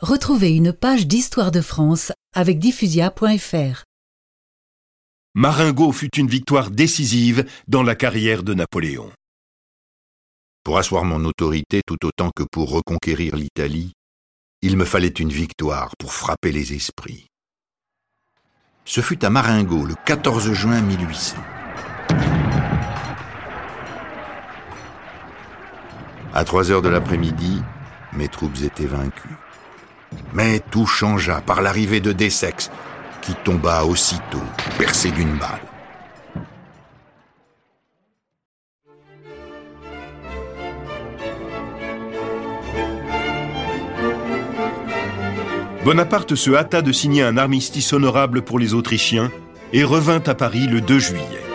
Retrouvez une page d'histoire de France avec diffusia.fr. Marengo fut une victoire décisive dans la carrière de Napoléon. Pour asseoir mon autorité tout autant que pour reconquérir l'Italie, il me fallait une victoire pour frapper les esprits. Ce fut à Marengo le 14 juin 1800. À 3 heures de l'après-midi, mes troupes étaient vaincues. Mais tout changea par l'arrivée de Dessex, qui tomba aussitôt, percé d'une balle. Bonaparte se hâta de signer un armistice honorable pour les Autrichiens et revint à Paris le 2 juillet.